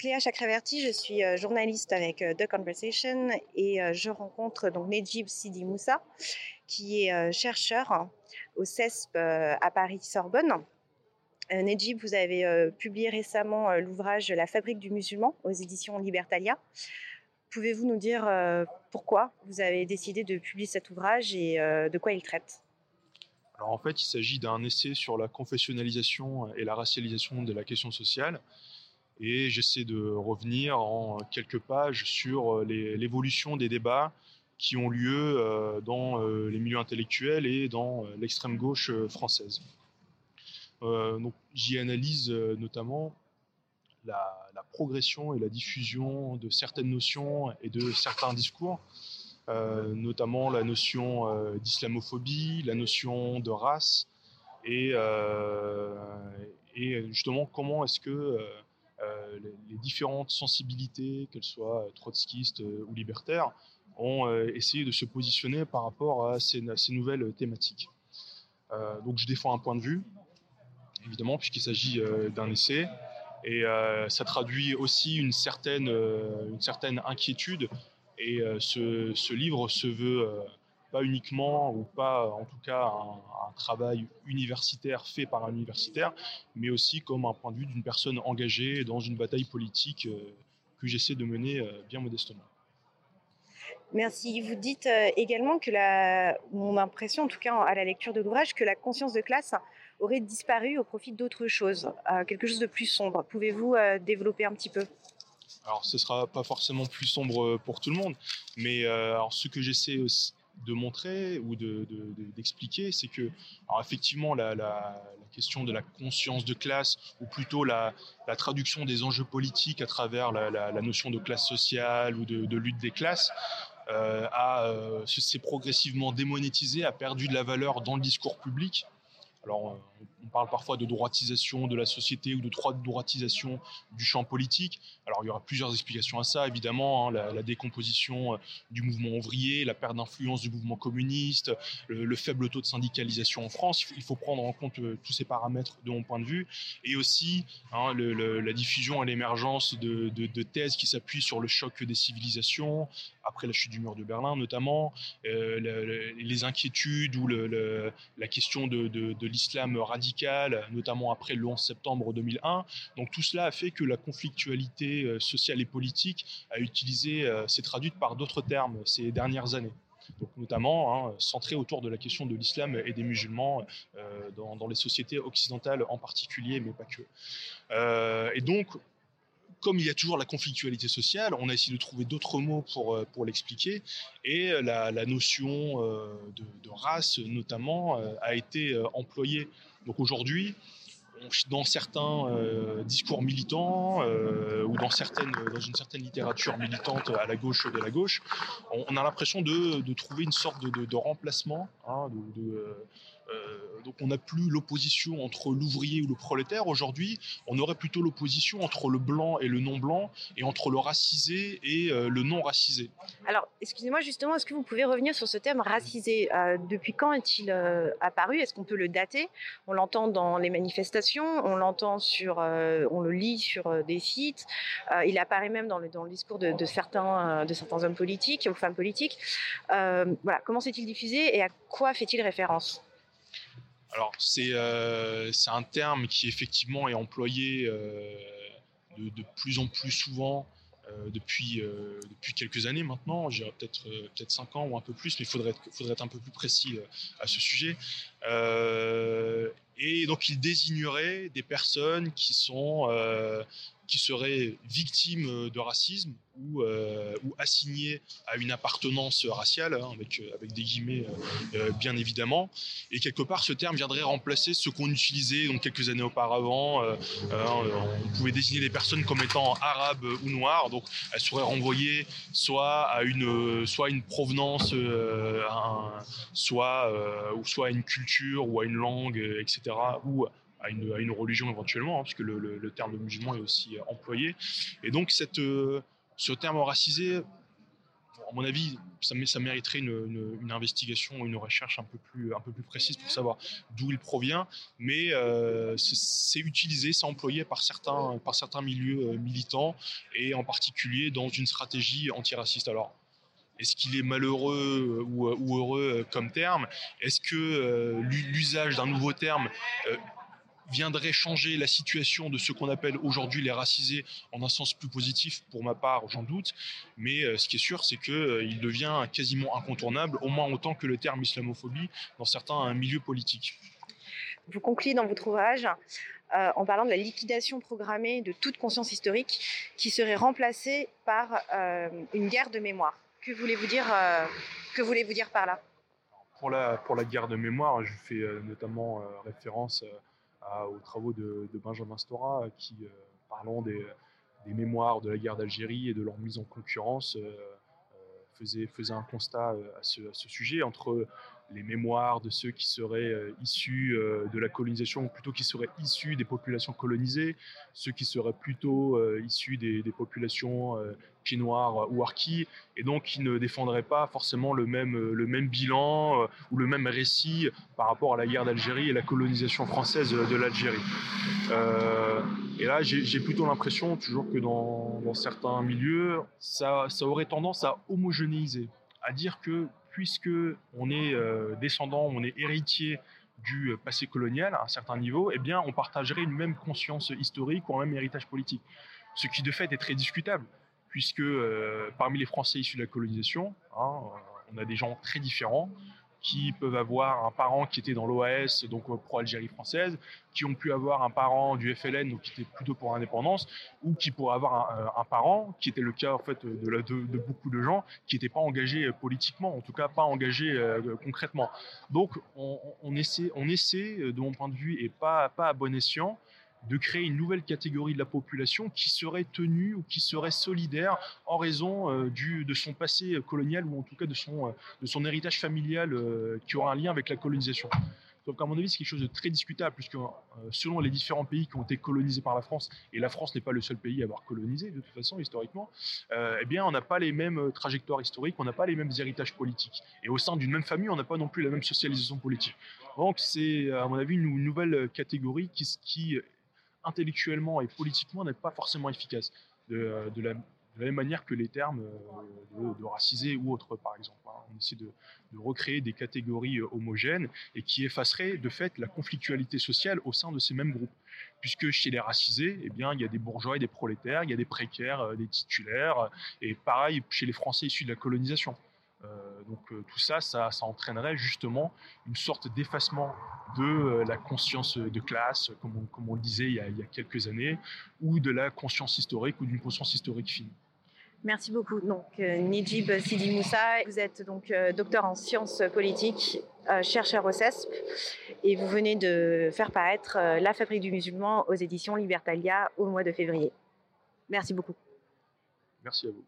Cléa Chakraverti, je suis euh, journaliste avec euh, The Conversation et euh, je rencontre donc Nejib Sidi Moussa, qui est chercheur au CESP à Paris-Sorbonne. Nejib, vous avez publié récemment l'ouvrage La fabrique du musulman aux éditions Libertalia. Pouvez-vous nous dire pourquoi vous avez décidé de publier cet ouvrage et de quoi il traite? Alors en fait, il s'agit d'un essai sur la confessionnalisation et la racialisation de la question sociale et j'essaie de revenir en quelques pages sur euh, l'évolution des débats qui ont lieu euh, dans euh, les milieux intellectuels et dans l'extrême gauche française. J'y analyse notamment la, progression et la diffusion de certaines notions et de certains discours, notamment la notion d'islamophobie, la notion de race, et, et justement comment est-ce que euh, les, différentes sensibilités, qu'elles soient trotskistes euh, ou libertaires, ont euh, essayé de se positionner par rapport à ces, nouvelles thématiques. donc je défends un point de vue, évidemment, puisqu'il s'agit d'un essai, et ça traduit aussi une certaine, une certaine inquiétude. Et ce, ce, livre se veut pas uniquement ou pas en tout cas un, travail universitaire fait par un universitaire, mais aussi comme un point de vue d'une personne engagée dans une bataille politique euh, que j'essaie de mener euh, bien modestement. Merci. Vous dites euh, également que la, mon impression, en tout cas à la lecture de l'ouvrage, que la conscience de classe aurait disparu au profit d'autre chose, quelque chose de plus sombre. Pouvez-vous développer un petit peu? Alors, ce sera pas forcément plus sombre pour tout le monde, mais ce que j'essaie de montrer ou d'expliquer, de, c'est que, alors effectivement, la, question de la conscience de classe, ou plutôt la, traduction des enjeux politiques à travers la, notion de classe sociale ou de, lutte des classes, euh, euh, s'est progressivement démonétisé, a perdu de la valeur dans le discours public. Alors, on parle parfois de droitisation de la société ou de droitisation du champ politique. Alors, il y aura plusieurs explications à ça, évidemment. Hein, la, décomposition euh, du mouvement ouvrier, la perte d'influence du mouvement communiste, le, faible taux de syndicalisation en France. Il faut, prendre en compte euh, tous ces paramètres de mon point de vue. Et aussi hein, la diffusion et l'émergence de, thèses qui s'appuient sur le choc des civilisations, après la chute du mur de Berlin notamment, euh, les inquiétudes ou la question de, de l'islam radical, notamment après le 11 septembre 2001. Donc tout cela a fait que la conflictualité euh, sociale et politique a utilisé, euh, s'est traduite par d'autres termes ces dernières années. Donc notamment hein, centré autour de la question de l'islam et des musulmans euh, dans, les sociétés occidentales en particulier, mais pas que. et donc, comme il y a toujours la conflictualité sociale, on a essayé de trouver d'autres mots pour, pour l'expliquer. Et la, notion de, race, notamment, a été employée. Donc aujourd'hui, dans certains discours militants ou dans, une certaine littérature militante à la gauche de la gauche, on, a l'impression de, trouver une sorte de, remplacement, hein, euh, donc on n'a plus l'opposition entre l'ouvrier ou le prolétaire. Aujourd'hui, on aurait plutôt l'opposition entre le blanc et le non blanc, et entre le racisé et euh, le non racisé. Alors, excusez-moi justement, est-ce que vous pouvez revenir sur ce terme racisé? Euh, Depuis quand est-il apparu? Est-ce qu'on peut le dater? On l'entend dans les manifestations, on l'entend sur, on le lit sur des sites. il apparaît même dans le, discours de, de certains, de certains hommes politiques ou femmes politiques. voilà, comment s'est-il diffusé et à quoi fait-il référence? Alors euh, c'est un terme qui effectivement est employé euh, de, plus en plus souvent euh, depuis, depuis quelques années maintenant, peut-être peut-être 5 ans ou un peu plus, mais il faudrait, faudrait être un peu plus précis à ce sujet. et donc il désignerait des personnes qui sont qui seraient victimes de racisme ou, euh, ou assignées à une appartenance raciale, hein, avec, euh, avec des guillemets euh, bien évidemment. Et quelque part, ce terme viendrait remplacer ce qu'on utilisait donc, quelques années auparavant. on pouvait désigner les personnes comme étant arabes ou noires, donc elles seraient renvoyées soit à une, soit une provenance, soit, ou soit à une culture ou à une langue, etc. ou à une, à une religion éventuellement, hein, puisque le, terme de musulman est aussi employé. Et donc cette, euh, ce terme racisé à mon avis, ça, mériterait une, investigation, une recherche un peu plus, précise pour savoir d'où il provient. Mais euh, c'est utilisé, c'est employé par certains, milieux euh, militants et en particulier dans une stratégie antiraciste. Alors, est-ce qu'il est malheureux ou, ou, heureux comme terme? Est-ce que l'usage d'un nouveau terme viendrait changer la situation de ce qu'on appelle aujourd'hui les racisés en un sens plus positif, pour ma part, j'en doute. Mais euh, ce qui est sûr, c'est qu'il euh, devient quasiment incontournable, au moins autant que le terme islamophobie dans certains milieux politiques. Vous concluez dans votre ouvrage euh, en parlant de la liquidation programmée de toute conscience historique qui serait remplacée par une guerre de mémoire. Que voulez-vous dire, que voulez-vous dire par là? Pour la, pour la guerre de mémoire, je fais notamment référence aux travaux de, Benjamin Stora, qui, euh, parlant des, mémoires de la guerre d'Algérie et de leur mise en concurrence, euh, euh, faisait, faisait un constat à ce, à ce, sujet. Entre les mémoires de ceux qui seraient issus de la colonisation, ou plutôt qui seraient issus des populations colonisées, ceux qui seraient plutôt issus des, des populations pieds noirs ou harkis, et donc qui ne défendraient pas forcément le même, le même bilan euh, ou le même récit par rapport à la guerre d'Algérie et la colonisation française de l'Algérie. Euh, et là, j'ai plutôt l'impression, toujours que dans, dans, certains milieux, ça, ça aurait tendance à homogénéiser, à dire que puisque on est euh, descendant, on est héritier du passé colonial à un certain niveau, eh on partagerait une même conscience historique ou un même héritage politique. Ce qui, de fait, est très discutable puisque euh, parmi les Français issus de la colonisation, hein, on a des gens très différents qui peuvent avoir un parent qui était dans l'OAS, donc euh, pro-Algérie française, qui ont pu avoir un parent du FLN, donc qui était plutôt pour l'indépendance, ou qui pourraient avoir un, euh, parent, qui était le cas en fait de, beaucoup de gens, qui n'étaient pas engagés politiquement, en tout cas pas engagés concrètement. Donc on, on, essaie, on essaie, de mon point de vue, et pas, pas à bon escient, de créer une nouvelle catégorie de la population qui serait tenue ou qui serait solidaire en raison euh, du, de son passé colonial ou en tout cas de son, euh, de son héritage familial euh, qui aura un lien avec la colonisation. Donc à mon avis, c'est quelque chose de très discutable, puisque selon les différents pays qui ont été colonisés par la France, et la France n'est pas le seul pays à avoir colonisé de toute façon historiquement, eh bien on n'a pas les mêmes trajectoires historiques, on n'a pas les mêmes héritages politiques. Et au sein d'une même famille, on n'a pas non plus la même socialisation politique. Donc c'est à mon avis une nouvelle catégorie qui, qui intellectuellement et politiquement n'est pas forcément efficace. De, euh, la, même manière que les termes euh, de, racisé ou autre, par exemple. Hein. On essaie de, recréer des catégories euh, homogènes et qui effaceraient de fait la conflictualité sociale au sein de ces mêmes groupes. Puisque chez les racisés, eh bien, il y a des bourgeois et des prolétaires, il y a des précaires, des titulaires, et pareil chez les Français issus de la colonisation. Euh, donc euh, tout ça, ça, entraînerait justement une sorte d'effacement de euh, la conscience de classe, comme on, le disait il y, a, quelques années, ou de la conscience historique ou d'une conscience historique fine. Merci beaucoup. Donc, Nijib Sidi Moussa, vous êtes donc docteur en sciences politiques, chercheur au CESP, et vous venez de faire paraître La fabrique du musulman aux éditions Libertalia au mois de février. Merci beaucoup. Merci à vous.